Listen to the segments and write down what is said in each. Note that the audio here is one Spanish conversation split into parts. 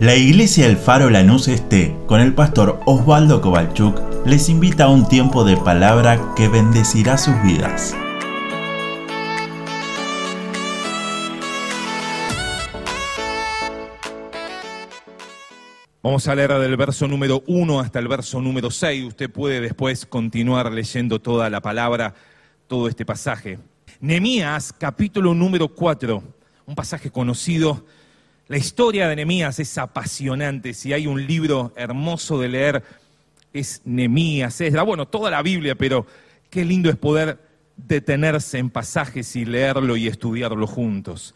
La iglesia El Faro Lanús Este, con el pastor Osvaldo Kovalchuk, les invita a un tiempo de palabra que bendecirá sus vidas. Vamos a leer del verso número 1 hasta el verso número 6. Usted puede después continuar leyendo toda la palabra, todo este pasaje. Nemías, capítulo número 4, un pasaje conocido la historia de Nehemías es apasionante. Si hay un libro hermoso de leer, es Nehemías. Es, bueno, toda la Biblia, pero qué lindo es poder detenerse en pasajes y leerlo y estudiarlo juntos.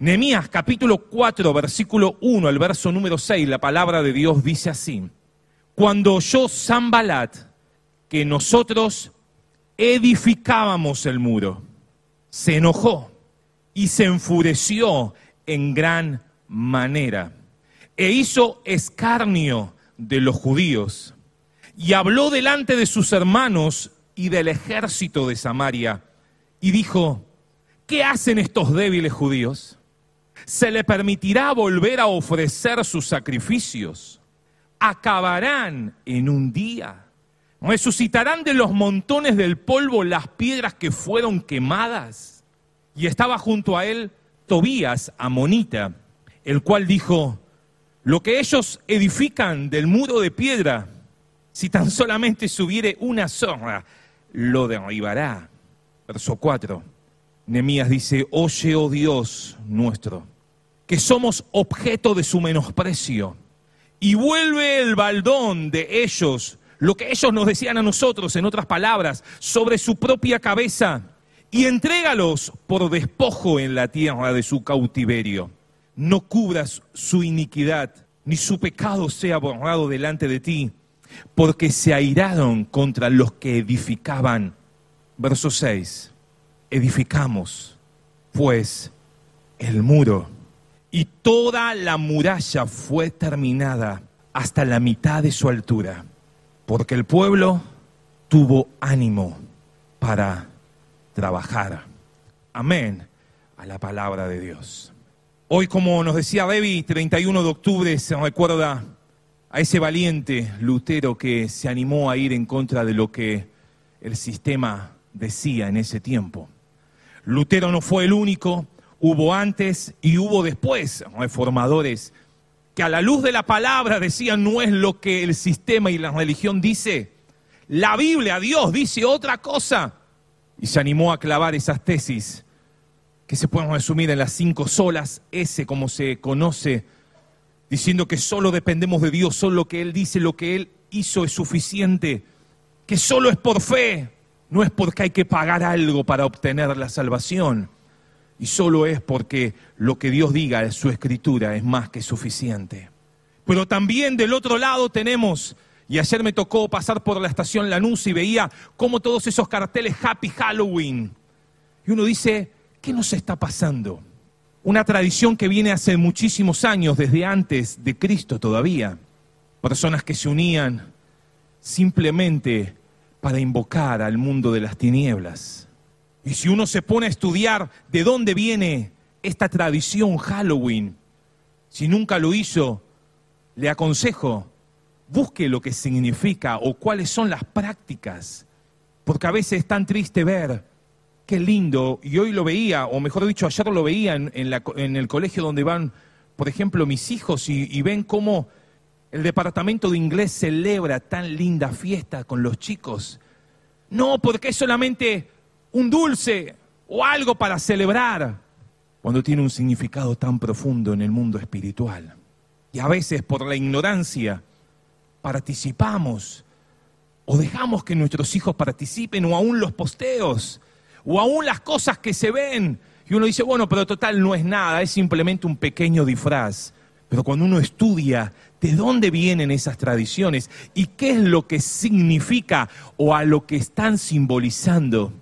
Nehemías capítulo 4, versículo 1, el verso número 6, la palabra de Dios dice así: Cuando oyó Zambalat que nosotros edificábamos el muro, se enojó y se enfureció en gran manera e hizo escarnio de los judíos y habló delante de sus hermanos y del ejército de Samaria y dijo, ¿qué hacen estos débiles judíos? ¿Se le permitirá volver a ofrecer sus sacrificios? ¿Acabarán en un día? ¿Resucitarán de los montones del polvo las piedras que fueron quemadas? Y estaba junto a él Tobías Amonita, el cual dijo, lo que ellos edifican del muro de piedra, si tan solamente subiere una zorra, lo derribará. Verso 4. Nemías dice, oye, oh Dios nuestro, que somos objeto de su menosprecio, y vuelve el baldón de ellos, lo que ellos nos decían a nosotros, en otras palabras, sobre su propia cabeza y entrégalos por despojo en la tierra de su cautiverio. No cubras su iniquidad, ni su pecado sea borrado delante de ti, porque se airaron contra los que edificaban. Verso 6. Edificamos, pues, el muro, y toda la muralla fue terminada hasta la mitad de su altura, porque el pueblo tuvo ánimo para trabajar. Amén a la palabra de Dios. Hoy, como nos decía Debbie, 31 de octubre se recuerda a ese valiente Lutero que se animó a ir en contra de lo que el sistema decía en ese tiempo. Lutero no fue el único, hubo antes y hubo después reformadores que a la luz de la palabra decían no es lo que el sistema y la religión dice, la Biblia, Dios dice otra cosa y se animó a clavar esas tesis que se pueden resumir en las cinco solas, ese como se conoce, diciendo que solo dependemos de Dios, solo lo que Él dice, lo que Él hizo es suficiente, que solo es por fe, no es porque hay que pagar algo para obtener la salvación, y solo es porque lo que Dios diga en su escritura es más que suficiente. Pero también del otro lado tenemos y ayer me tocó pasar por la estación Lanús y veía cómo todos esos carteles Happy Halloween. Y uno dice, ¿qué nos está pasando? Una tradición que viene hace muchísimos años, desde antes de Cristo todavía. Personas que se unían simplemente para invocar al mundo de las tinieblas. Y si uno se pone a estudiar de dónde viene esta tradición Halloween, si nunca lo hizo, le aconsejo busque lo que significa o cuáles son las prácticas, porque a veces es tan triste ver, qué lindo, y hoy lo veía, o mejor dicho, ayer lo veía en, el colegio donde van, por ejemplo, mis hijos y, y ven cómo el departamento de inglés celebra tan linda fiesta con los chicos. No, porque es solamente un dulce o algo para celebrar, cuando tiene un significado tan profundo en el mundo espiritual. Y a veces por la ignorancia, participamos o dejamos que nuestros hijos participen o aún los posteos o aún las cosas que se ven. Y uno dice, bueno, pero total no es nada, es simplemente un pequeño disfraz. Pero cuando uno estudia de dónde vienen esas tradiciones y qué es lo que significa o a lo que están simbolizando,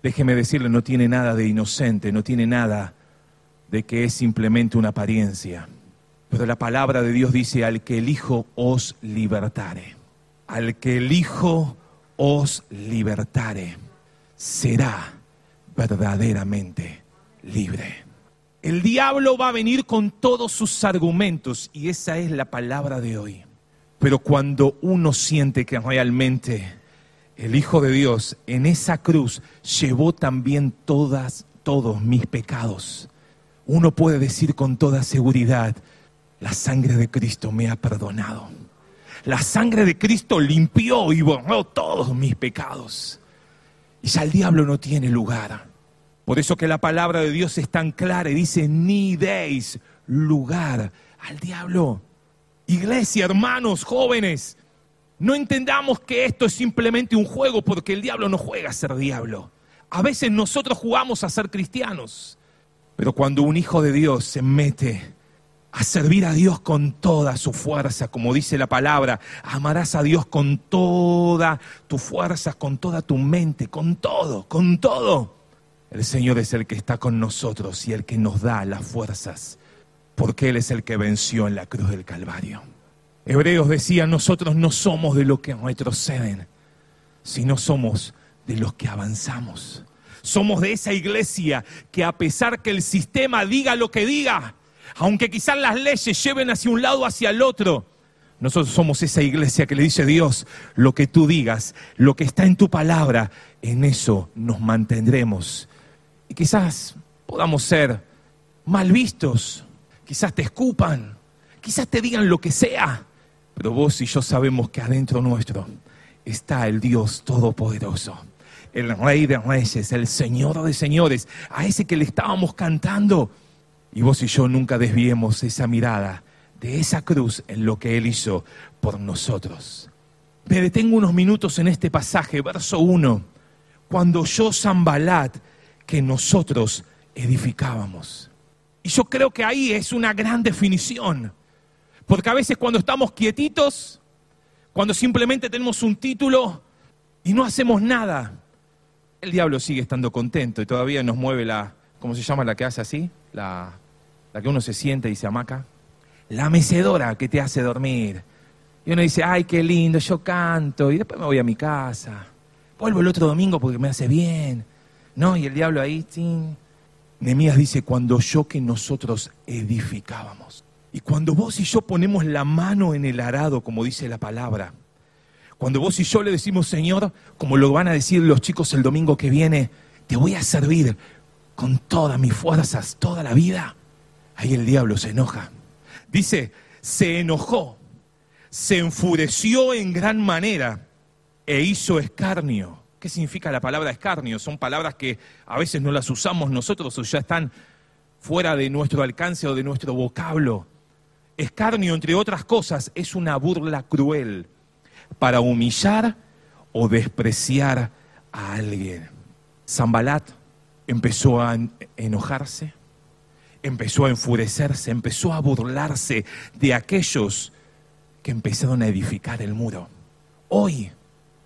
déjeme decirle, no tiene nada de inocente, no tiene nada de que es simplemente una apariencia. Pero la palabra de Dios dice, al que el Hijo os libertare, al que el Hijo os libertare, será verdaderamente libre. El diablo va a venir con todos sus argumentos y esa es la palabra de hoy. Pero cuando uno siente que realmente el Hijo de Dios en esa cruz llevó también todas, todos mis pecados, uno puede decir con toda seguridad, la sangre de Cristo me ha perdonado. La sangre de Cristo limpió y borró todos mis pecados. Y ya el diablo no tiene lugar. Por eso que la palabra de Dios es tan clara y dice, ni deis lugar al diablo. Iglesia, hermanos, jóvenes, no entendamos que esto es simplemente un juego porque el diablo no juega a ser diablo. A veces nosotros jugamos a ser cristianos, pero cuando un hijo de Dios se mete a servir a Dios con toda su fuerza, como dice la palabra, amarás a Dios con toda tu fuerza, con toda tu mente, con todo, con todo. El Señor es el que está con nosotros y el que nos da las fuerzas, porque Él es el que venció en la cruz del Calvario. Hebreos decía, nosotros no somos de los que retroceden, sino somos de los que avanzamos. Somos de esa iglesia que a pesar que el sistema diga lo que diga, aunque quizás las leyes lleven hacia un lado o hacia el otro, nosotros somos esa iglesia que le dice Dios, lo que tú digas, lo que está en tu palabra, en eso nos mantendremos. Y quizás podamos ser mal vistos, quizás te escupan, quizás te digan lo que sea, pero vos y yo sabemos que adentro nuestro está el Dios Todopoderoso, el Rey de Reyes, el Señor de Señores, a ese que le estábamos cantando. Y vos y yo nunca desviemos esa mirada de esa cruz en lo que Él hizo por nosotros. Me detengo unos minutos en este pasaje, verso 1, cuando yo Zambalat, que nosotros edificábamos. Y yo creo que ahí es una gran definición. Porque a veces cuando estamos quietitos, cuando simplemente tenemos un título y no hacemos nada, el diablo sigue estando contento y todavía nos mueve la, ¿cómo se llama la que hace así? La, la que uno se siente y se amaca. La mecedora que te hace dormir. Y uno dice, ay, qué lindo, yo canto y después me voy a mi casa. Vuelvo el otro domingo porque me hace bien. ¿No? Y el diablo ahí, sí. Nemías dice, cuando yo que nosotros edificábamos. Y cuando vos y yo ponemos la mano en el arado, como dice la palabra, cuando vos y yo le decimos, Señor, como lo van a decir los chicos el domingo que viene, te voy a servir con todas mis fuerzas, toda la vida, ahí el diablo se enoja. Dice, se enojó, se enfureció en gran manera e hizo escarnio. ¿Qué significa la palabra escarnio? Son palabras que a veces no las usamos nosotros o ya están fuera de nuestro alcance o de nuestro vocablo. Escarnio, entre otras cosas, es una burla cruel para humillar o despreciar a alguien. Zambalat empezó a enojarse, empezó a enfurecerse, empezó a burlarse de aquellos que empezaron a edificar el muro. Hoy,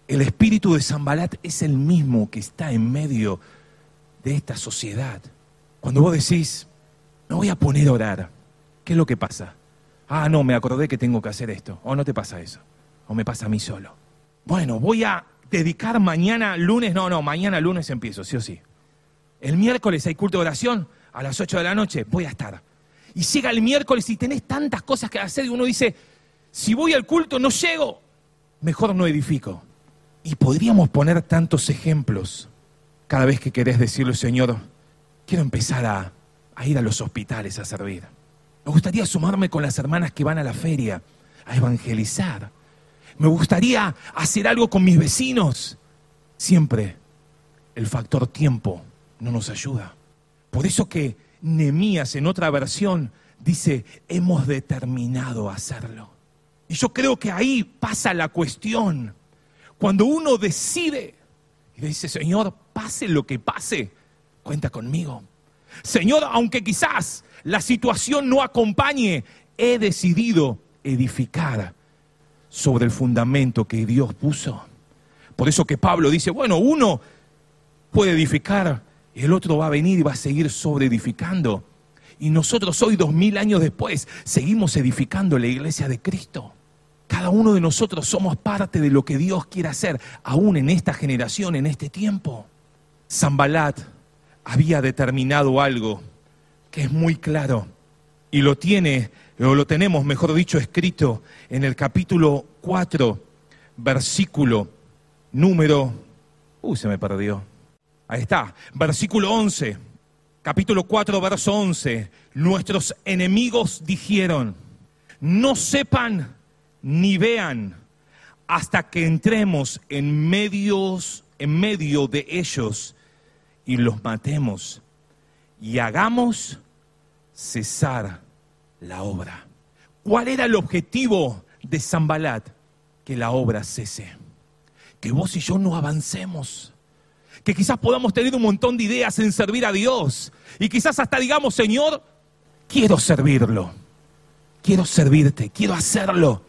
el espíritu de Zambalat es el mismo que está en medio de esta sociedad. Cuando vos decís, me voy a poner a orar, ¿qué es lo que pasa? Ah, no, me acordé que tengo que hacer esto. O no te pasa eso. O me pasa a mí solo. Bueno, voy a dedicar mañana lunes. No, no, mañana lunes empiezo, sí o sí. El miércoles hay culto de oración a las 8 de la noche. Voy a estar. Y llega el miércoles y tenés tantas cosas que hacer y uno dice, si voy al culto no llego, mejor no edifico. Y podríamos poner tantos ejemplos cada vez que querés decirle, Señor, quiero empezar a, a ir a los hospitales a servir. Me gustaría sumarme con las hermanas que van a la feria a evangelizar. Me gustaría hacer algo con mis vecinos. Siempre el factor tiempo no nos ayuda. Por eso que Nemías en otra versión dice, hemos determinado hacerlo. Y yo creo que ahí pasa la cuestión. Cuando uno decide y dice, Señor, pase lo que pase, cuenta conmigo. Señor, aunque quizás la situación no acompañe, he decidido edificar sobre el fundamento que Dios puso. Por eso que Pablo dice, bueno, uno puede edificar el otro va a venir y va a seguir sobre edificando. Y nosotros hoy, dos mil años después, seguimos edificando la iglesia de Cristo. Cada uno de nosotros somos parte de lo que Dios quiere hacer, aún en esta generación, en este tiempo. Zambalat había determinado algo que es muy claro y lo tiene, o lo tenemos, mejor dicho, escrito en el capítulo 4, versículo número... Uy, se me perdió. Ahí está, versículo 11, capítulo 4, verso 11. Nuestros enemigos dijeron, no sepan ni vean hasta que entremos en, medios, en medio de ellos y los matemos y hagamos cesar la obra. ¿Cuál era el objetivo de Zambalat? Que la obra cese. Que vos y yo no avancemos. Que quizás podamos tener un montón de ideas en servir a Dios. Y quizás hasta digamos, Señor, quiero servirlo. Quiero servirte, quiero hacerlo.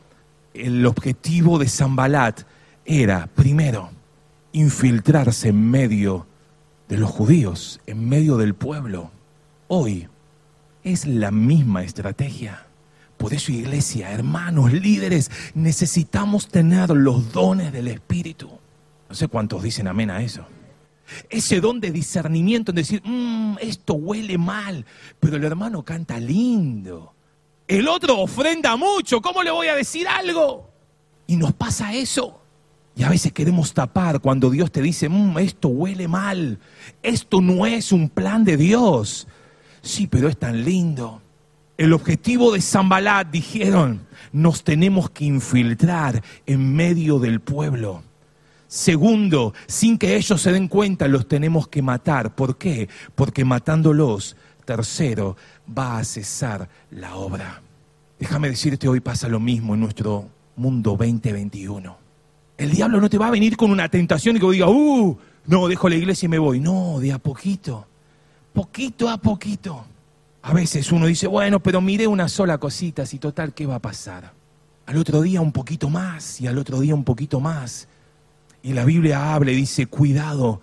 El objetivo de Zambalat era, primero, infiltrarse en medio de los judíos, en medio del pueblo. Hoy es la misma estrategia. Por eso, iglesia, hermanos, líderes, necesitamos tener los dones del Espíritu. No sé cuántos dicen amén a eso. Ese don de discernimiento en decir, mmm, esto huele mal, pero el hermano canta lindo. El otro ofrenda mucho, ¿cómo le voy a decir algo? Y nos pasa eso. Y a veces queremos tapar cuando Dios te dice, mmm, esto huele mal, esto no es un plan de Dios. Sí, pero es tan lindo. El objetivo de Zambalat, dijeron, nos tenemos que infiltrar en medio del pueblo. Segundo, sin que ellos se den cuenta, los tenemos que matar. ¿Por qué? Porque matándolos, tercero, va a cesar la obra. Déjame decirte, hoy pasa lo mismo en nuestro mundo 2021. El diablo no te va a venir con una tentación y que diga, uh, no, dejo la iglesia y me voy. No, de a poquito poquito a poquito. A veces uno dice, bueno, pero miré una sola cosita, si total, ¿qué va a pasar? Al otro día un poquito más y al otro día un poquito más. Y la Biblia habla y dice, cuidado,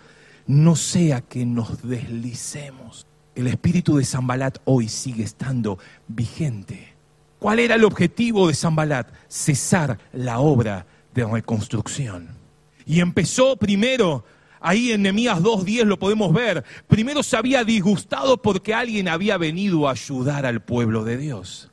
no sea que nos deslicemos. El espíritu de Zambalat hoy sigue estando vigente. ¿Cuál era el objetivo de Zambalat? Cesar la obra de reconstrucción. Y empezó primero Ahí en Nehemías 2.10 lo podemos ver. Primero se había disgustado porque alguien había venido a ayudar al pueblo de Dios.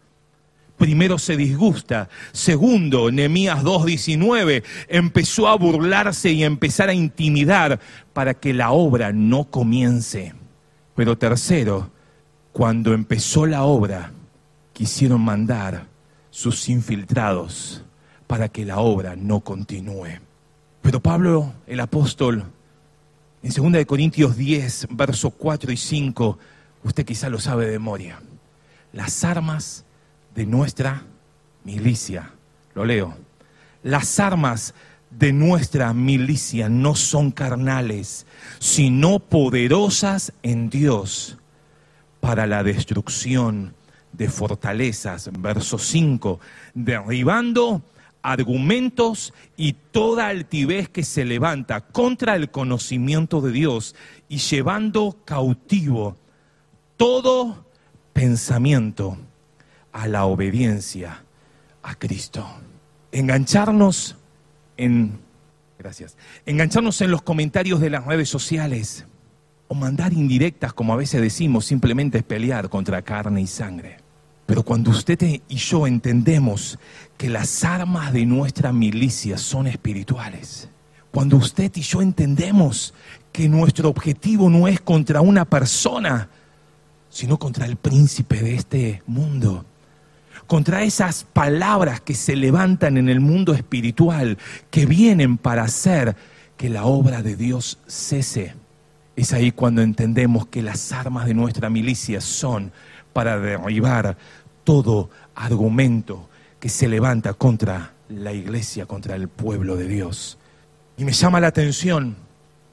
Primero se disgusta. Segundo, Nehemías 2.19 empezó a burlarse y a empezar a intimidar para que la obra no comience. Pero tercero, cuando empezó la obra, quisieron mandar sus infiltrados para que la obra no continúe. Pero Pablo, el apóstol, en 2 Corintios 10, versos 4 y 5, usted quizá lo sabe de memoria. Las armas de nuestra milicia, lo leo, las armas de nuestra milicia no son carnales, sino poderosas en Dios para la destrucción de fortalezas. Verso 5, derribando argumentos y toda altivez que se levanta contra el conocimiento de Dios y llevando cautivo todo pensamiento a la obediencia a Cristo. Engancharnos en gracias. Engancharnos en los comentarios de las redes sociales o mandar indirectas como a veces decimos, simplemente es pelear contra carne y sangre. Pero cuando usted y yo entendemos que las armas de nuestra milicia son espirituales, cuando usted y yo entendemos que nuestro objetivo no es contra una persona, sino contra el príncipe de este mundo, contra esas palabras que se levantan en el mundo espiritual, que vienen para hacer que la obra de Dios cese. Es ahí cuando entendemos que las armas de nuestra milicia son para derribar todo argumento que se levanta contra la iglesia, contra el pueblo de Dios. Y me llama la atención,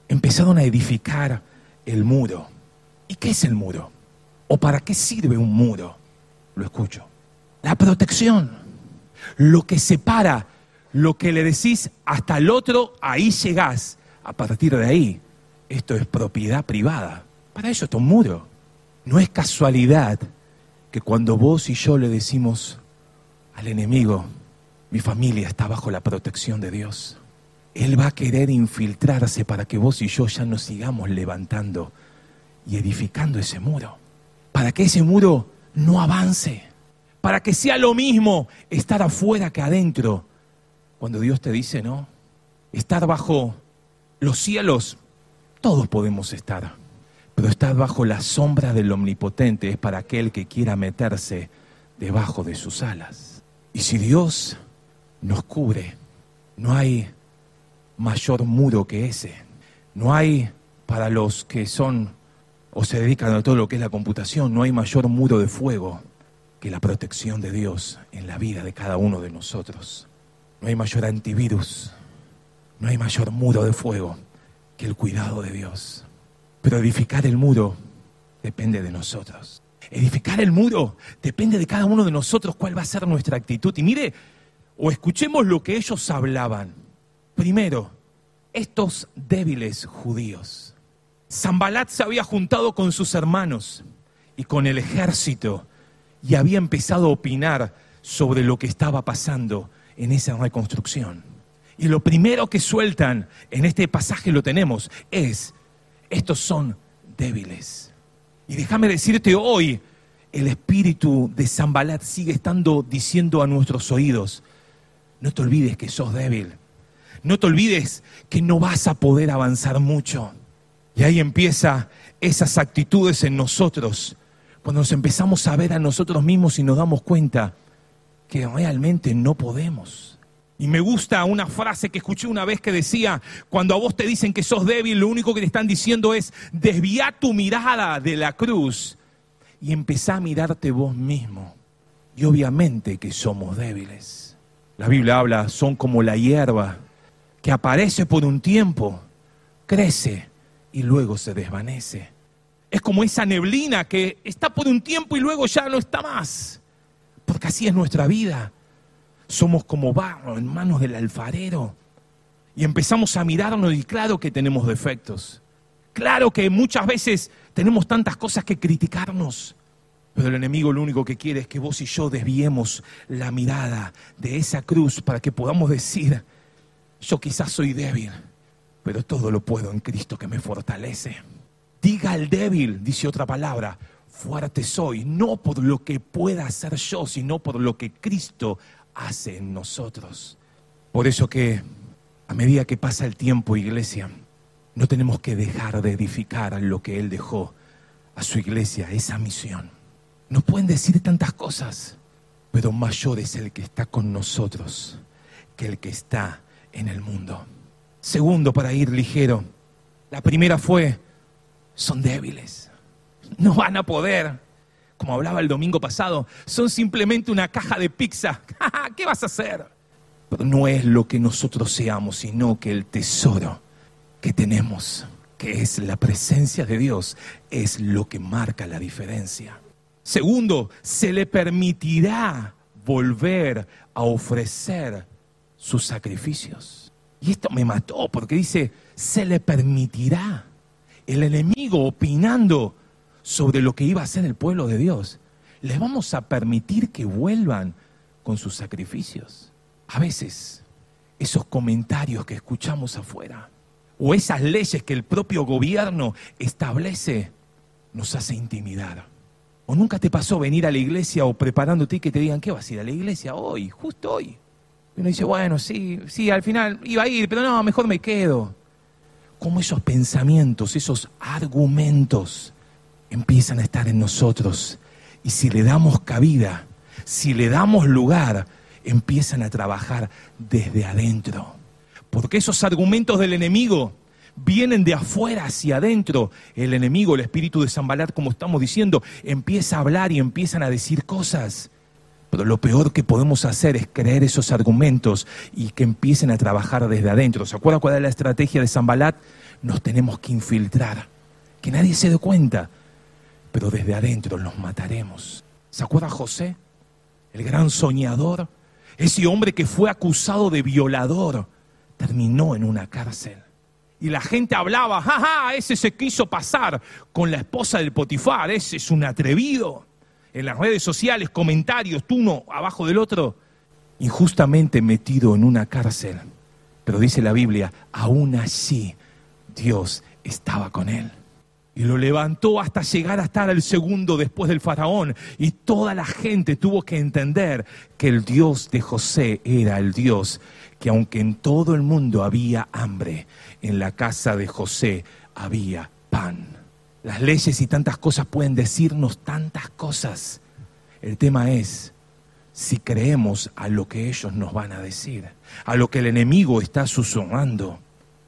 empezaron a edificar el muro. ¿Y qué es el muro? ¿O para qué sirve un muro? Lo escucho. La protección. Lo que separa, lo que le decís hasta el otro, ahí llegás. A partir de ahí, esto es propiedad privada. Para eso es un muro. No es casualidad que cuando vos y yo le decimos al enemigo, mi familia está bajo la protección de Dios, Él va a querer infiltrarse para que vos y yo ya nos sigamos levantando y edificando ese muro. para que ese muro no avance, para que sea lo mismo estar afuera que adentro. Cuando Dios te dice, no, estar bajo los cielos, todos podemos estar, pero estar bajo la sombra del Omnipotente es para aquel que quiera meterse debajo de sus alas. Y si Dios nos cubre, no hay mayor muro que ese. No hay, para los que son o se dedican a todo lo que es la computación, no hay mayor muro de fuego que la protección de Dios en la vida de cada uno de nosotros. No hay mayor antivirus, no hay mayor muro de fuego que el cuidado de Dios. Pero edificar el muro depende de nosotros. Edificar el muro depende de cada uno de nosotros cuál va a ser nuestra actitud. Y mire, o escuchemos lo que ellos hablaban. Primero, estos débiles judíos. Zambalat se había juntado con sus hermanos y con el ejército y había empezado a opinar sobre lo que estaba pasando en esa reconstrucción. Y lo primero que sueltan en este pasaje lo tenemos es, estos son débiles. Y déjame decirte hoy, el espíritu de Zambalat sigue estando diciendo a nuestros oídos, no te olvides que sos débil. No te olvides que no vas a poder avanzar mucho. Y ahí empieza esas actitudes en nosotros, cuando nos empezamos a ver a nosotros mismos y nos damos cuenta que realmente no podemos. Y me gusta una frase que escuché una vez que decía, cuando a vos te dicen que sos débil, lo único que te están diciendo es, desvía tu mirada de la cruz y empezá a mirarte vos mismo. Y obviamente que somos débiles. La Biblia habla, son como la hierba que aparece por un tiempo, crece y luego se desvanece. Es como esa neblina que está por un tiempo y luego ya no está más. Porque así es nuestra vida. Somos como barro en manos del alfarero. Y empezamos a mirarnos y claro que tenemos defectos. Claro que muchas veces tenemos tantas cosas que criticarnos. Pero el enemigo lo único que quiere es que vos y yo desviemos la mirada de esa cruz para que podamos decir, yo quizás soy débil, pero todo lo puedo en Cristo que me fortalece. Diga al débil, dice otra palabra, fuerte soy, no por lo que pueda hacer yo, sino por lo que Cristo hace en nosotros. Por eso que a medida que pasa el tiempo, iglesia, no tenemos que dejar de edificar lo que Él dejó a su iglesia, esa misión. Nos pueden decir tantas cosas, pero mayor es el que está con nosotros que el que está en el mundo. Segundo, para ir ligero, la primera fue, son débiles, no van a poder. Como hablaba el domingo pasado, son simplemente una caja de pizza. ¿Qué vas a hacer? Pero no es lo que nosotros seamos, sino que el tesoro que tenemos, que es la presencia de Dios, es lo que marca la diferencia. Segundo, se le permitirá volver a ofrecer sus sacrificios. Y esto me mató porque dice, se le permitirá. El enemigo opinando sobre lo que iba a ser el pueblo de Dios. Le vamos a permitir que vuelvan con sus sacrificios. A veces, esos comentarios que escuchamos afuera o esas leyes que el propio gobierno establece nos hace intimidar. ¿O nunca te pasó venir a la iglesia o preparándote y que te digan, ¿qué vas a ir a la iglesia hoy? Justo hoy. Y uno dice, bueno, sí, sí, al final iba a ir, pero no, mejor me quedo. Como esos pensamientos, esos argumentos empiezan a estar en nosotros. Y si le damos cabida, si le damos lugar, empiezan a trabajar desde adentro. Porque esos argumentos del enemigo vienen de afuera hacia adentro. El enemigo, el espíritu de Zambalat, como estamos diciendo, empieza a hablar y empiezan a decir cosas. Pero lo peor que podemos hacer es creer esos argumentos y que empiecen a trabajar desde adentro. ¿Se acuerdan cuál es la estrategia de Zambalat? Nos tenemos que infiltrar, que nadie se dé cuenta, pero desde adentro los mataremos. ¿Se acuerda José? El gran soñador, ese hombre que fue acusado de violador, terminó en una cárcel. Y la gente hablaba, jaja, ese se quiso pasar con la esposa del Potifar, ese es un atrevido. En las redes sociales, comentarios, tú uno abajo del otro, injustamente metido en una cárcel. Pero dice la Biblia, aún así Dios estaba con él. Y lo levantó hasta llegar a estar el segundo después del faraón. Y toda la gente tuvo que entender que el Dios de José era el Dios que aunque en todo el mundo había hambre, en la casa de José había pan. Las leyes y tantas cosas pueden decirnos tantas cosas. El tema es si creemos a lo que ellos nos van a decir, a lo que el enemigo está susurrando.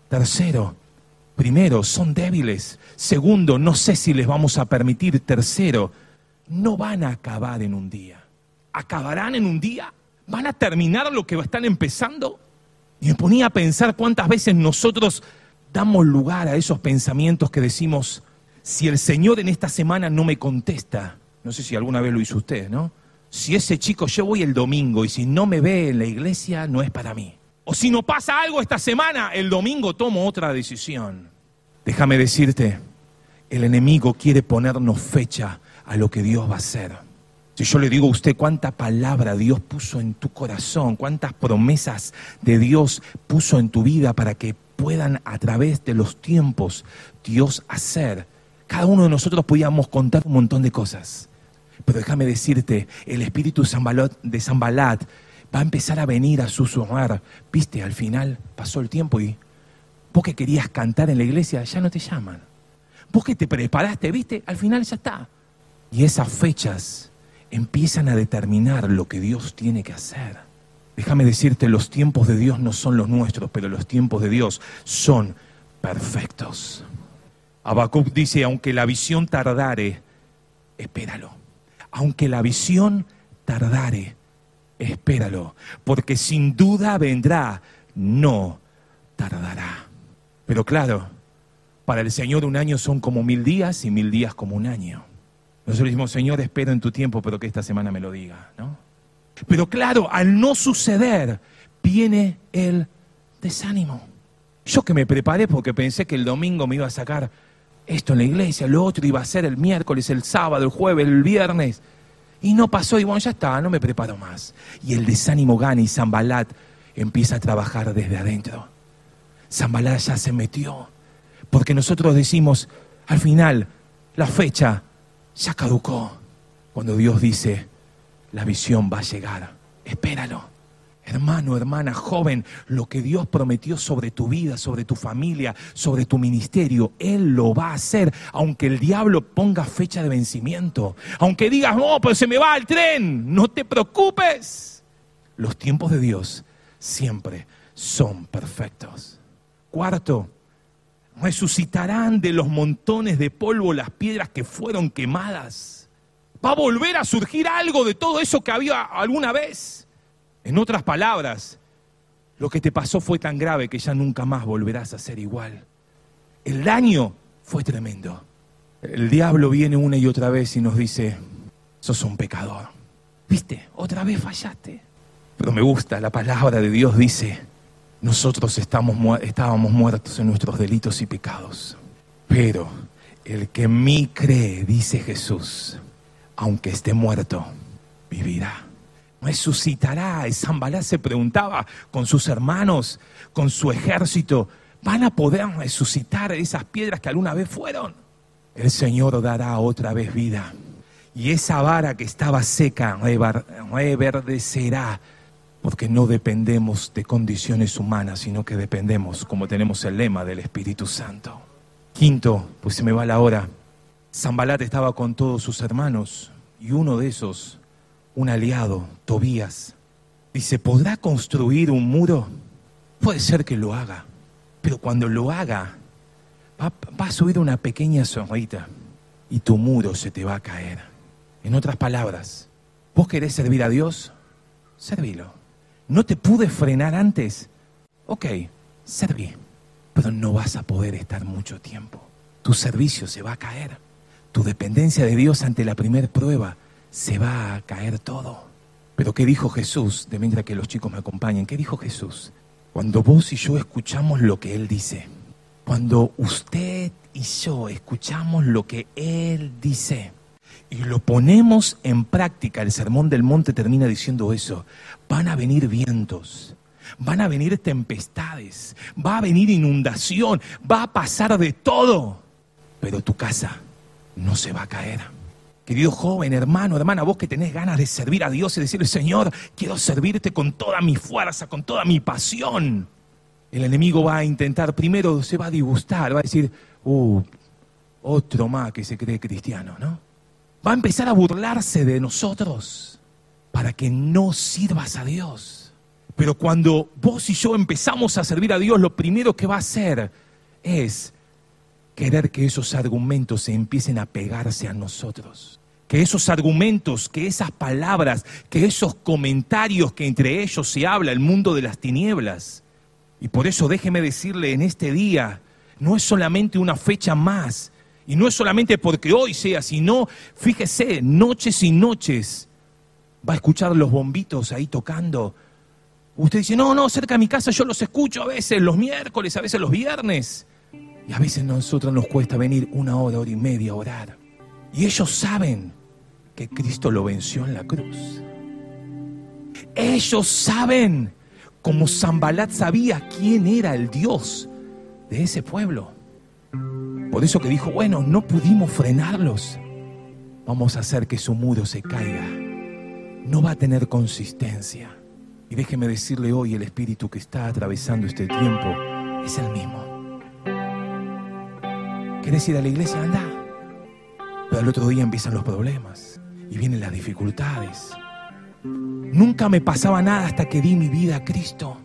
Tercero, primero, son débiles. Segundo, no sé si les vamos a permitir. Tercero, no van a acabar en un día. ¿Acabarán en un día? ¿Van a terminar lo que están empezando? Y me ponía a pensar cuántas veces nosotros damos lugar a esos pensamientos que decimos, si el Señor en esta semana no me contesta, no sé si alguna vez lo hizo usted, ¿no? Si ese chico yo voy el domingo y si no me ve en la iglesia, no es para mí. O si no pasa algo esta semana, el domingo tomo otra decisión. Déjame decirte, el enemigo quiere ponernos fecha a lo que Dios va a hacer. Si yo le digo a usted cuánta palabra Dios puso en tu corazón, cuántas promesas de Dios puso en tu vida para que puedan a través de los tiempos Dios hacer, cada uno de nosotros podíamos contar un montón de cosas. Pero déjame decirte, el espíritu de Zambalat va a empezar a venir a susurrar. Viste, al final pasó el tiempo y vos que querías cantar en la iglesia, ya no te llaman. Vos que te preparaste, viste, al final ya está. Y esas fechas empiezan a determinar lo que Dios tiene que hacer. Déjame decirte, los tiempos de Dios no son los nuestros, pero los tiempos de Dios son perfectos. Habacuc dice, aunque la visión tardare, espéralo. Aunque la visión tardare, espéralo. Porque sin duda vendrá, no tardará. Pero claro, para el Señor un año son como mil días y mil días como un año. Nosotros decimos, Señor, espero en tu tiempo, pero que esta semana me lo diga, ¿no? Pero claro, al no suceder, viene el desánimo. Yo que me preparé porque pensé que el domingo me iba a sacar esto en la iglesia, lo otro iba a ser el miércoles, el sábado, el jueves, el viernes. Y no pasó, y bueno, ya está, no me preparo más. Y el desánimo gana y Zambalat empieza a trabajar desde adentro. Zambalat ya se metió. Porque nosotros decimos, al final, la fecha ya caducó. Cuando Dios dice, la visión va a llegar, espéralo. Hermano, hermana, joven, lo que Dios prometió sobre tu vida, sobre tu familia, sobre tu ministerio, Él lo va a hacer, aunque el diablo ponga fecha de vencimiento. Aunque digas, no, pero se me va el tren, no te preocupes. Los tiempos de Dios siempre son perfectos. Cuarto, resucitarán de los montones de polvo las piedras que fueron quemadas. Va a volver a surgir algo de todo eso que había alguna vez. En otras palabras, lo que te pasó fue tan grave que ya nunca más volverás a ser igual. El daño fue tremendo. El diablo viene una y otra vez y nos dice, sos un pecador. ¿Viste? Otra vez fallaste. Pero me gusta, la palabra de Dios dice, nosotros estábamos muertos en nuestros delitos y pecados. Pero el que en mí cree, dice Jesús, aunque esté muerto, vivirá. Resucitará. Y Zambalá se preguntaba con sus hermanos, con su ejército, ¿van a poder resucitar esas piedras que alguna vez fueron? El Señor dará otra vez vida. Y esa vara que estaba seca reverdecerá porque no dependemos de condiciones humanas, sino que dependemos, como tenemos el lema, del Espíritu Santo. Quinto, pues se me va la hora, Zambalat estaba con todos sus hermanos y uno de esos, un aliado, Tobías, dice, ¿podrá construir un muro? Puede ser que lo haga, pero cuando lo haga, va, a subir una pequeña sonrita y tu muro se te va a caer. En otras palabras, ¿vos querés servir a Dios? Servilo. ¿No te pude frenar antes? Ok, serví, pero no vas a poder estar mucho tiempo. Tu servicio se va a caer. Tu dependencia de Dios ante la primera prueba se va a caer todo. Pero ¿qué dijo Jesús? De mientras que los chicos me acompañen, ¿qué dijo Jesús? Cuando vos y yo escuchamos lo que Él dice, cuando usted y yo escuchamos lo que Él dice, y lo ponemos en práctica, el Sermón del Monte termina diciendo eso, van a venir vientos, van a venir tempestades, va a venir inundación, va a pasar de todo. pero tu casa no se va a caer. Querido joven, hermano, hermana, vos que tenés ganas de servir a Dios y decirle, Señor, quiero servirte con toda mi fuerza, con toda mi pasión. El enemigo va a intentar, primero se va a disgustar, va a decir, uh, otro más que se cree cristiano, ¿no? Va a empezar a burlarse de nosotros para que no sirvas a Dios. Pero cuando vos y yo empezamos a servir a Dios, lo primero que va a hacer es querer que esos argumentos se empiecen a pegarse a nosotros. Que esos argumentos, que esas palabras, que esos comentarios que entre ellos se habla el mundo de las tinieblas. Y por eso déjeme decirle en este día, no es solamente una fecha más, y no es solamente porque hoy sea, sino, fíjese, noches y noches va a escuchar los bombitos ahí tocando. Usted dice, no, no, cerca de mi casa yo los escucho a veces los miércoles, a veces los viernes. Y a veces a nosotros nos cuesta venir una hora, hora y media a orar. Y ellos saben que Cristo lo venció en la cruz. Ellos saben, como Zambalat sabía quién era el Dios de ese pueblo. Por eso que dijo, bueno, no pudimos frenarlos. Vamos a hacer que su muro se caiga. No va a tener consistencia. Y déjeme decirle hoy, el espíritu que está atravesando este tiempo es el mismo. ¿Quieres ir a la iglesia? Anda. Pero al otro día empiezan los problemas y vienen las dificultades. Nunca me pasaba nada hasta que di mi vida a Cristo.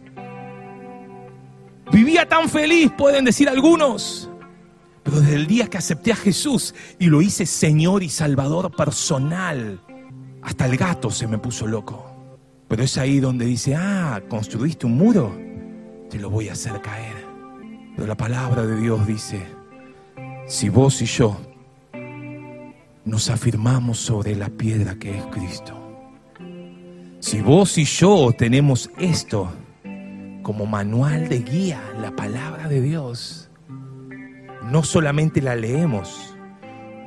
Vivía tan feliz, pueden decir algunos. Pero desde el día que acepté a Jesús y lo hice Señor y Salvador personal, hasta el gato se me puso loco. Pero es ahí donde dice, ah, construiste un muro, te lo voy a hacer caer. Pero la palabra de Dios dice, si vos y yo nos afirmamos sobre la piedra que es Cristo, si vos y yo tenemos esto como manual de guía, la palabra de Dios, no solamente la leemos,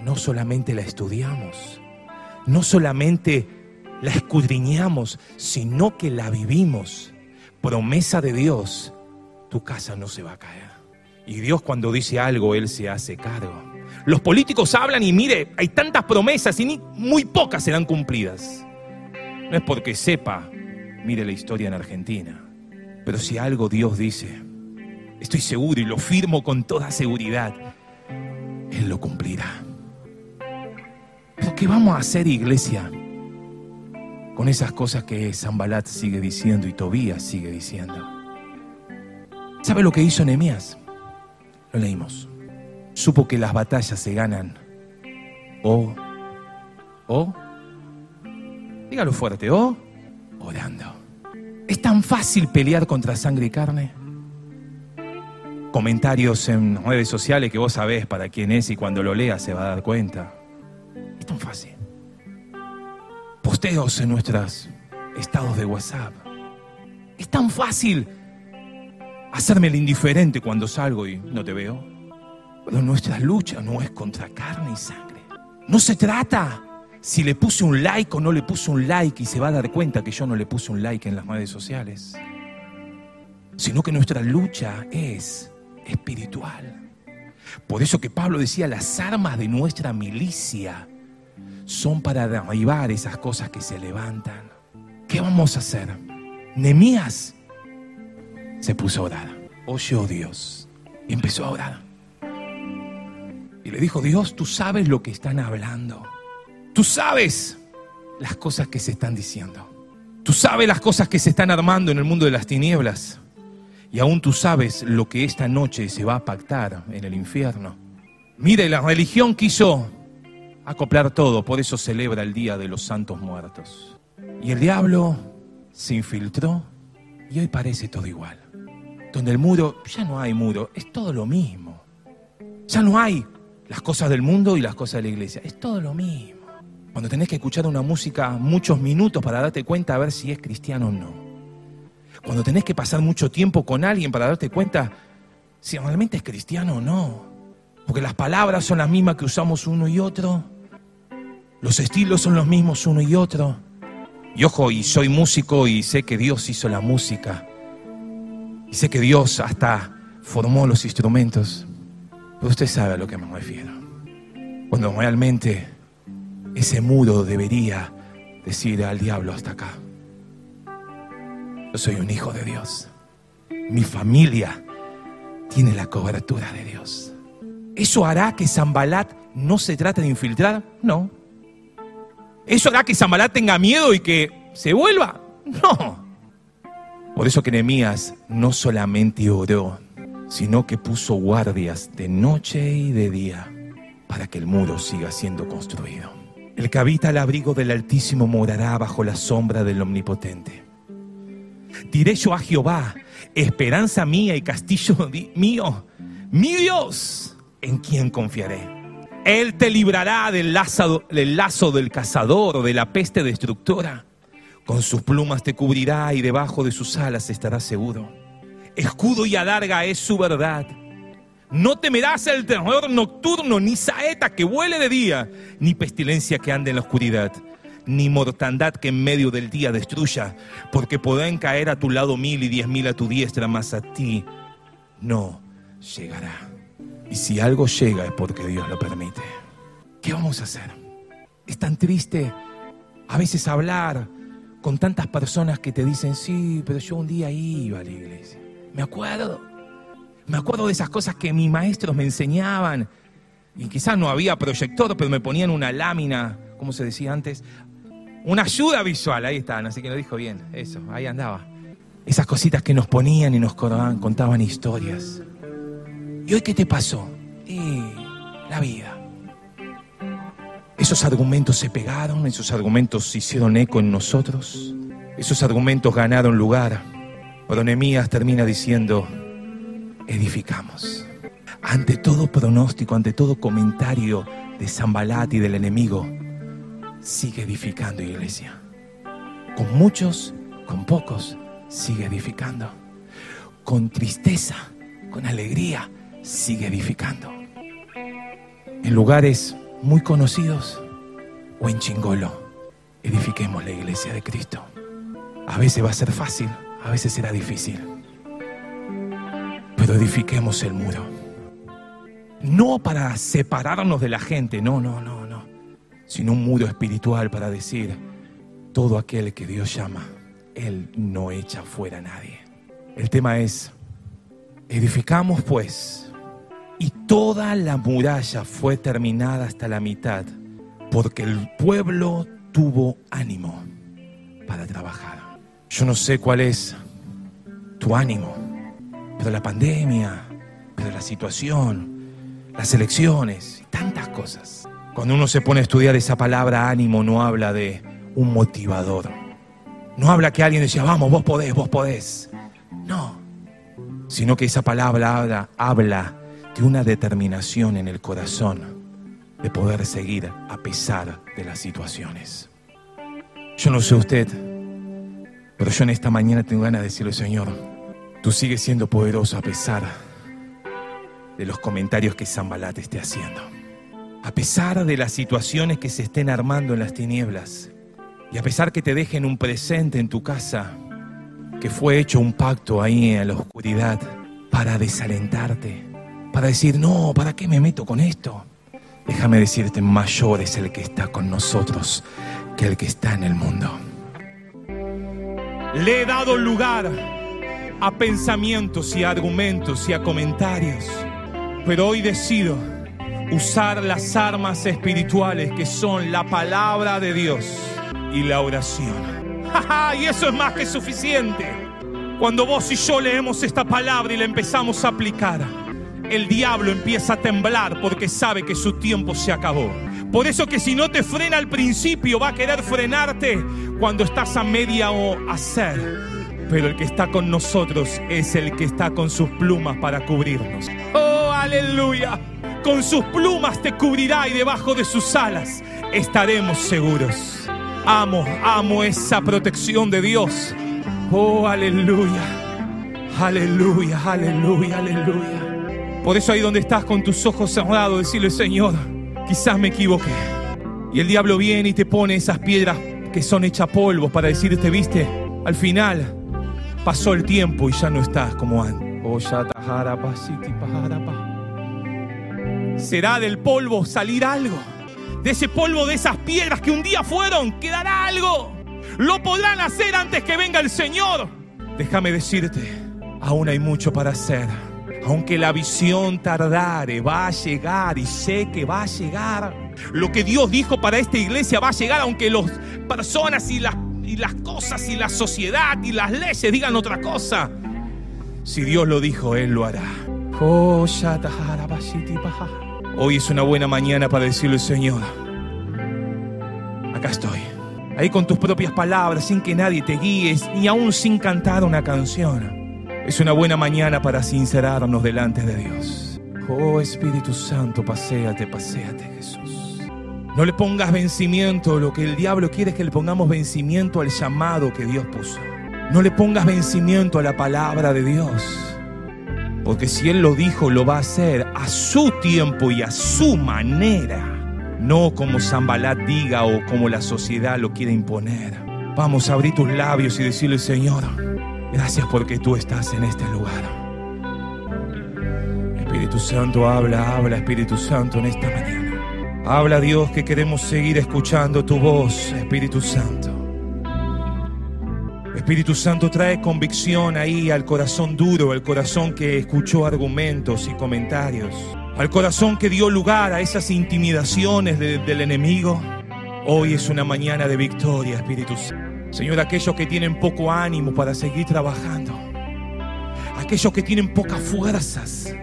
no solamente la estudiamos, no solamente la escudriñamos, sino que la vivimos. Promesa de Dios, tu casa no se va a caer. Y Dios cuando dice algo, Él se hace cargo. Los políticos hablan y mire, hay tantas promesas y muy pocas serán cumplidas. No es porque sepa, mire la historia en Argentina, pero si algo Dios dice, Estoy seguro y lo firmo con toda seguridad. Él lo cumplirá. Pero ¿qué vamos a hacer, iglesia? Con esas cosas que Zambalat sigue diciendo y Tobías sigue diciendo. ¿Sabe lo que hizo Nehemías? Lo leímos. Supo que las batallas se ganan o, o, dígalo fuerte, o orando. ¿Es tan fácil pelear contra sangre y carne? comentarios en redes sociales que vos sabés para quién es y cuando lo leas se va a dar cuenta. Es tan fácil. Posteos en nuestros estados de WhatsApp. Es tan fácil hacerme el indiferente cuando salgo y no te veo. Pero nuestra lucha no es contra carne y sangre. No se trata si le puse un like o no le puse un like y se va a dar cuenta que yo no le puse un like en las redes sociales. Sino que nuestra lucha es espiritual. Por eso que Pablo decía, las armas de nuestra milicia son para derribar esas cosas que se levantan. ¿Qué vamos a hacer? Nemías se puso a orar. Oyó Dios y empezó a orar. Y le dijo, Dios, tú sabes lo que están hablando. Tú sabes las cosas que se están diciendo. Tú sabes las cosas que se están armando en el mundo de las tinieblas. Y aún tú sabes lo que esta noche se va a pactar en el infierno. Mire, la religión quiso acoplar todo, por eso celebra el Día de los Santos Muertos. Y el diablo se infiltró y hoy parece todo igual. Donde el muro, ya no hay muro, es todo lo mismo. Ya no hay las cosas del mundo y las cosas de la iglesia, es todo lo mismo. Cuando tenés que escuchar una música muchos minutos para darte cuenta a ver si es cristiano o no cuando tenés que pasar mucho tiempo con alguien para darte cuenta si realmente es cristiano o no. Porque las palabras son las mismas que usamos uno y otro. Los estilos son los mismos uno y otro. Y ojo, y soy músico y sé que Dios hizo la música. Sé que Dios hasta formó los instrumentos. Pero usted sabe a lo que me refiero. Cuando realmente ese muro debería decir al diablo hasta acá. Yo soy un hijo de Dios. Mi familia tiene la cobertura de Dios. ¿Eso hará que Zambalat no se trate de infiltrar? No. ¿Eso hará que Zambalat tenga miedo y que se vuelva? No. Por eso que Nehemías no solamente oró, sino que puso guardias de noche y de día para que el muro siga siendo construido. El que habita al abrigo del Altísimo morará bajo la sombra del Omnipotente. Diré yo a Jehová, esperanza mía y castillo mío, mi Dios, en quien confiaré. Él te librará del lazo, del lazo del cazador o de la peste destructora. Con sus plumas te cubrirá y debajo de sus alas estarás seguro. Escudo y adarga es su verdad. No temerás el terror nocturno, ni saeta que vuele de día, ni pestilencia que ande en la oscuridad, ni mortandad que en medio del día destruya, porque podrán caer a tu lado mil y diez mil a tu diestra, mas a ti no llegará. Y si algo llega es porque Dios lo permite. ¿Qué vamos a hacer? Es tan triste a veces hablar con tantas personas que te dicen, sí, pero yo un día iba a la iglesia. Me acuerdo. Me acuerdo de esas cosas que mis maestros me enseñaban. Y quizás no había proyector, pero me ponían una lámina, como se decía antes, una ayuda visual, ahí están, así que lo dijo bien, eso, ahí andaba. Esas cositas que nos ponían y nos contaban, historias. ¿Y hoy qué te pasó? La vida. Esos argumentos se pegaron, esos argumentos se hicieron eco en nosotros, esos argumentos ganaron lugar. Pero Nehemías termina diciendo, edificamos. Ante todo pronóstico, ante todo comentario de Zambalat y del enemigo, sigue edificando iglesia. Con muchos, con pocos, sigue edificando. Con tristeza, con alegría, sigue edificando. En lugares muy conocidos o en chingolo, edifiquemos la iglesia de Cristo. A veces va a ser fácil, a veces será difícil pero edifiquemos el muro. No para separarnos de la gente, no, no, no, no, sino un muro espiritual para decir, todo aquel que Dios llama, Él no echa fuera a nadie. El tema es, edificamos pues, y toda la muralla fue terminada hasta la mitad, porque el pueblo tuvo ánimo para trabajar. Yo no sé cuál es tu ánimo pero la pandemia, pero la situación, las elecciones tantas cosas. Cuando uno se pone a estudiar esa palabra ánimo, no habla de un motivador. No habla que alguien decía, vamos, vos podés, vos podés. No, sino que esa palabra habla, habla de una determinación en el corazón de poder seguir a pesar de las situaciones. Yo no sé usted, pero yo en esta mañana tengo ganas de decirle, Señor, Tú sigues siendo poderoso a pesar de los comentarios que Zambalat esté haciendo. A pesar de las situaciones que se estén armando en las tinieblas. Y a pesar que te dejen un presente en tu casa, que fue hecho un pacto ahí en la oscuridad para desalentarte, para decir, no, ¿para qué me meto con esto? Déjame decirte, mayor es el que está con nosotros que el que está en el mundo. Le he dado lugar a pensamientos y a argumentos y a comentarios. Pero hoy decido usar las armas espirituales que son la palabra de Dios y la oración. y eso es más que suficiente. Cuando vos y yo leemos esta palabra y la empezamos a aplicar, el diablo empieza a temblar porque sabe que su tiempo se acabó. Por eso que si no te frena al principio, va a querer frenarte cuando estás a media o hacer. Pero el que está con nosotros es el que está con sus plumas para cubrirnos. Oh, aleluya. Con sus plumas te cubrirá y debajo de sus alas estaremos seguros. Amo, amo esa protección de Dios. Oh, aleluya. Aleluya, aleluya, aleluya. Por eso ahí donde estás con tus ojos cerrados, decirle, Señor, quizás me equivoqué. Y el diablo viene y te pone esas piedras que son hechas polvo para decirte, viste, al final Pasó el tiempo y ya no estás como antes. Será del polvo salir algo. De ese polvo, de esas piedras que un día fueron, quedará algo. Lo podrán hacer antes que venga el Señor. Déjame decirte, aún hay mucho para hacer. Aunque la visión tardare, va a llegar y sé que va a llegar. Lo que Dios dijo para esta iglesia va a llegar aunque las personas y las, y las cosas y la sociedad y las leyes digan otra cosa. Si Dios lo dijo, Él lo hará. Oh. Hoy es una buena mañana para decirle, Señor, acá estoy. Ahí con tus propias palabras, sin que nadie te guíes, ni aún sin cantar una canción. Es una buena mañana para sincerarnos delante de Dios. Oh Espíritu Santo, paséate, paséate, Jesús. No le pongas vencimiento, lo que el diablo quiere es que le pongamos vencimiento al llamado que Dios puso. No le pongas vencimiento a la palabra de Dios. Porque si Él lo dijo, lo va a hacer a su tiempo y a su manera. No como Zambalat diga o como la sociedad lo quiere imponer. Vamos a abrir tus labios y decirle, Señor, gracias porque tú estás en este lugar. Espíritu Santo, habla, habla, Espíritu Santo, en esta mañana. Habla Dios que queremos seguir escuchando tu voz, Espíritu Santo. Espíritu Santo trae convicción ahí al corazón duro, al corazón que escuchó argumentos y comentarios, al corazón que dio lugar a esas intimidaciones de- del enemigo. Hoy es una mañana de victoria, Espíritu Santo. Señor, aquellos que tienen poco ánimo para seguir trabajando, aquellos que tienen pocas fuerzas,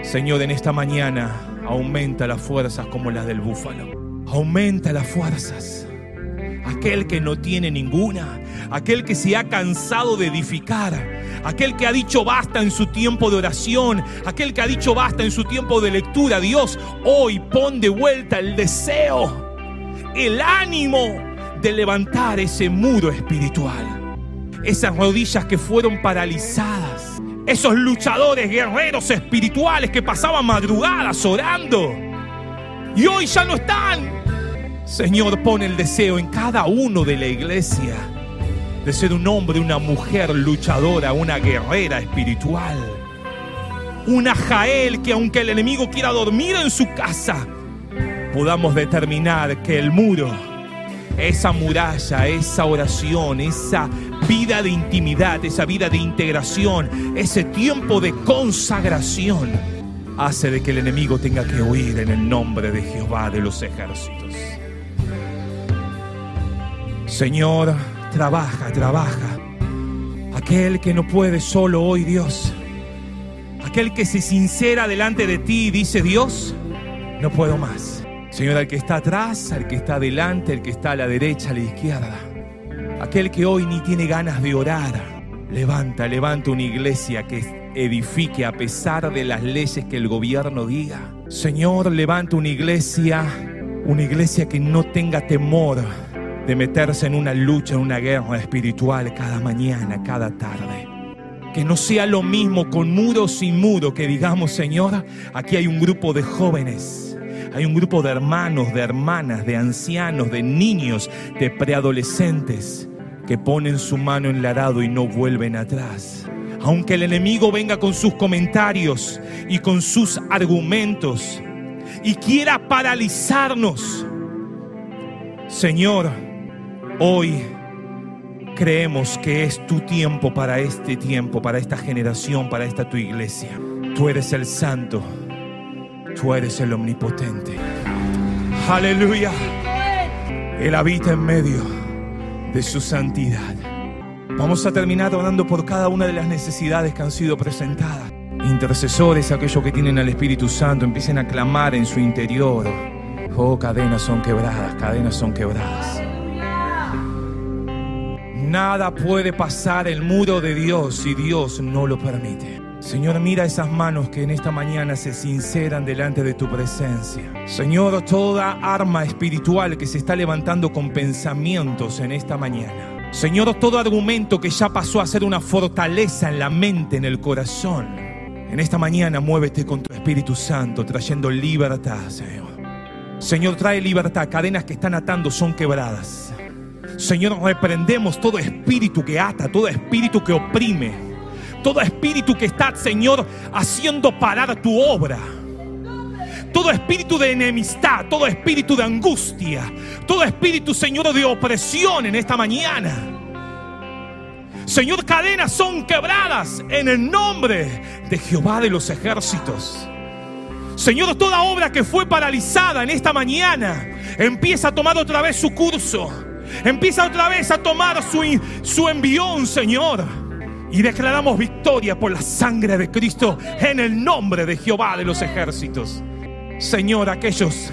Señor, en esta mañana aumenta las fuerzas como las del búfalo. Aumenta las fuerzas. Aquel que no tiene ninguna, aquel que se ha cansado de edificar, aquel que ha dicho basta en su tiempo de oración, aquel que ha dicho basta en su tiempo de lectura. Dios, hoy pon de vuelta el deseo, el ánimo de levantar ese muro espiritual. Esas rodillas que fueron paralizadas, esos luchadores guerreros espirituales que pasaban madrugadas orando y hoy ya no están. Señor, pon el deseo en cada uno de la iglesia de ser un hombre, una mujer luchadora, una guerrera espiritual. Una Jael que aunque el enemigo quiera dormir en su casa, podamos determinar que el muro, esa muralla, esa oración, esa vida de intimidad, esa vida de integración, ese tiempo de consagración, hace de que el enemigo tenga que huir en el nombre de Jehová de los ejércitos. Señor, trabaja, trabaja. Aquel que no puede solo hoy, Dios. Aquel que se sincera delante de ti y dice, Dios, no puedo más. Señor, al que está atrás, al que está adelante, al que está a la derecha, a la izquierda. Aquel que hoy ni tiene ganas de orar. Levanta, levanta una iglesia que edifique a pesar de las leyes que el gobierno diga. Señor, levanta una iglesia, una iglesia que no tenga temor de meterse en una lucha, en una guerra espiritual cada mañana, cada tarde. Que no sea lo mismo con muro sin muro, que digamos, Señor, aquí hay un grupo de jóvenes, hay un grupo de hermanos, de hermanas, de ancianos, de niños, de preadolescentes que ponen su mano en el arado y no vuelven atrás. Aunque el enemigo venga con sus comentarios y con sus argumentos y quiera paralizarnos, Señor, hoy creemos que es tu tiempo para este tiempo, para esta generación, para esta tu iglesia. Tú eres el santo, tú eres el omnipotente. Aleluya. Él habita en medio de su santidad. Vamos a terminar orando por cada una de las necesidades que han sido presentadas. Intercesores, aquellos que tienen al Espíritu Santo, empiecen a clamar en su interior. Oh, cadenas son quebradas, cadenas son quebradas. Nada puede pasar el muro de Dios si Dios no lo permite. Señor, mira esas manos que en esta mañana se sinceran delante de tu presencia. Señor, toda arma espiritual que se está levantando con pensamientos en esta mañana. Señor, todo argumento que ya pasó a ser una fortaleza en la mente, en el corazón. En esta mañana muévete con tu Espíritu Santo, trayendo libertad, Señor. Señor, trae libertad. Cadenas que están atando son quebradas. Señor, reprendemos todo espíritu que ata, todo espíritu que oprime, todo espíritu que está, Señor, haciendo parar tu obra. todo espíritu de enemistad, todo espíritu de angustia, todo espíritu, Señor, de opresión en esta mañana. Señor, cadenas son quebradas en el nombre de Jehová de los ejércitos. Señor, toda obra que fue paralizada en esta mañana empieza a tomar otra vez su curso. Empieza otra vez a tomar su, su envión, Señor. Y declaramos victoria por la sangre de Cristo en el nombre de Jehová de los ejércitos. Señor, aquellos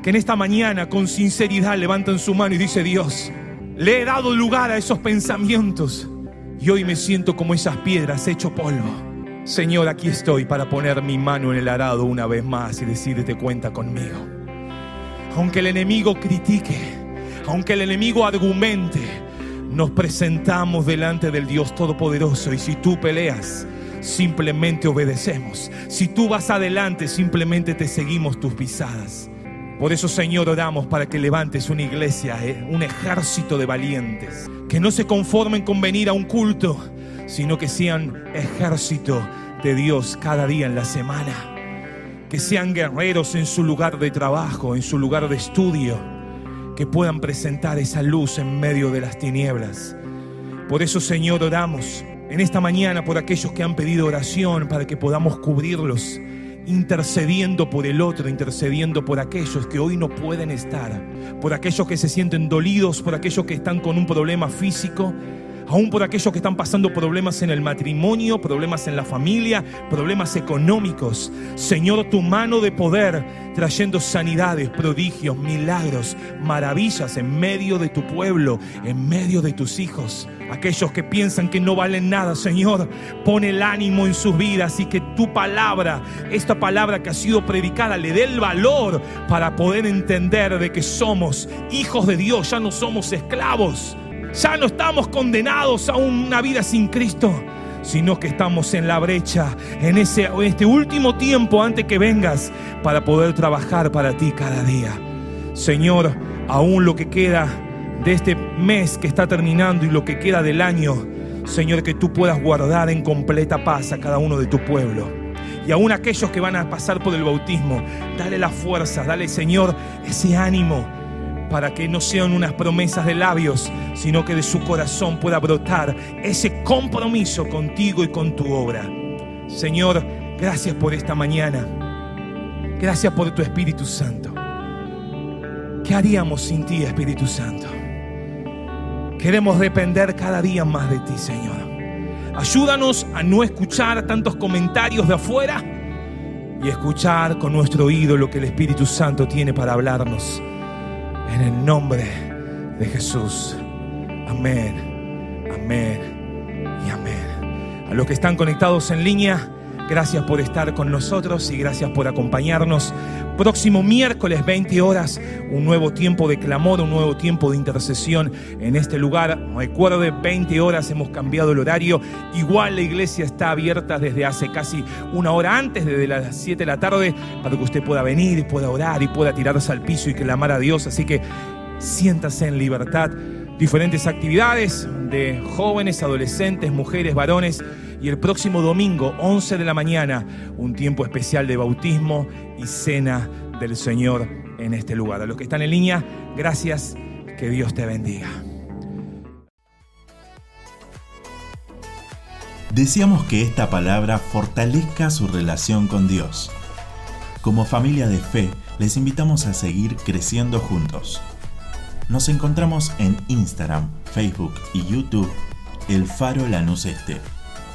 que en esta mañana con sinceridad levantan su mano y dice Dios, le he dado lugar a esos pensamientos y hoy me siento como esas piedras hecho polvo. Señor, aquí estoy para poner mi mano en el arado una vez más y decirte cuenta conmigo. Aunque el enemigo critique, aunque el enemigo argumente, nos presentamos delante del Dios Todopoderoso y si tú peleas, simplemente obedecemos. Si tú vas adelante, simplemente te seguimos tus pisadas. Por eso, Señor, oramos para que levantes una iglesia, eh, un ejército de valientes, que no se conformen con venir a un culto, sino que sean ejército de Dios cada día en la semana. Que sean guerreros en su lugar de trabajo, en su lugar de estudio que puedan presentar esa luz en medio de las tinieblas. Por eso, Señor, oramos en esta mañana por aquellos que han pedido oración para que podamos cubrirlos, intercediendo por el otro, intercediendo por aquellos que hoy no pueden estar, por aquellos que se sienten dolidos, por aquellos que están con un problema físico aún por aquellos que están pasando problemas en el matrimonio, problemas en la familia, problemas económicos. Señor, tu mano de poder trayendo sanidades, prodigios, milagros, maravillas en medio de tu pueblo, en medio de tus hijos. Aquellos que piensan que no valen nada, Señor, pon el ánimo en sus vidas y que tu palabra, esta palabra que ha sido predicada, le dé el valor para poder entender de que somos hijos de Dios, ya no somos esclavos ya no estamos condenados a una vida sin Cristo, sino que estamos en la brecha, en ese, este último tiempo antes que vengas, para poder trabajar para ti cada día. Señor, aún lo que queda de este mes que está terminando y lo que queda del año, Señor, que tú puedas guardar en completa paz a cada uno de tu pueblo. Y aún aquellos que van a pasar por el bautismo, dale la fuerza, dale, Señor, ese ánimo para que no sean unas promesas de labios, sino que de su corazón pueda brotar ese compromiso contigo y con tu obra. Señor, gracias por esta mañana. Gracias por tu Espíritu Santo. ¿Qué haríamos sin ti, Espíritu Santo? Queremos depender cada día más de ti, Señor. Ayúdanos a no escuchar tantos comentarios de afuera y escuchar con nuestro oído lo que el Espíritu Santo tiene para hablarnos. En el nombre de Jesús. Amén, amén y amén. A los que están conectados en línea, gracias por estar con nosotros y gracias por acompañarnos. Próximo miércoles 20 horas, un nuevo tiempo de clamor, un nuevo tiempo de intercesión en este lugar. Recuerde, 20 horas hemos cambiado el horario. Igual la iglesia está abierta desde hace casi una hora antes, desde las 7 de la tarde, para que usted pueda venir pueda orar y pueda tirarse al piso y clamar a Dios. Así que siéntase en libertad. Diferentes actividades de jóvenes, adolescentes, mujeres, varones y el próximo domingo, 11 de la mañana, un tiempo especial de bautismo y cena del Señor en este lugar. A los que están en línea, gracias, que Dios te bendiga. Deseamos que esta palabra fortalezca su relación con Dios. Como familia de fe, les invitamos a seguir creciendo juntos. Nos encontramos en Instagram, Facebook y YouTube, El Faro Lanús Este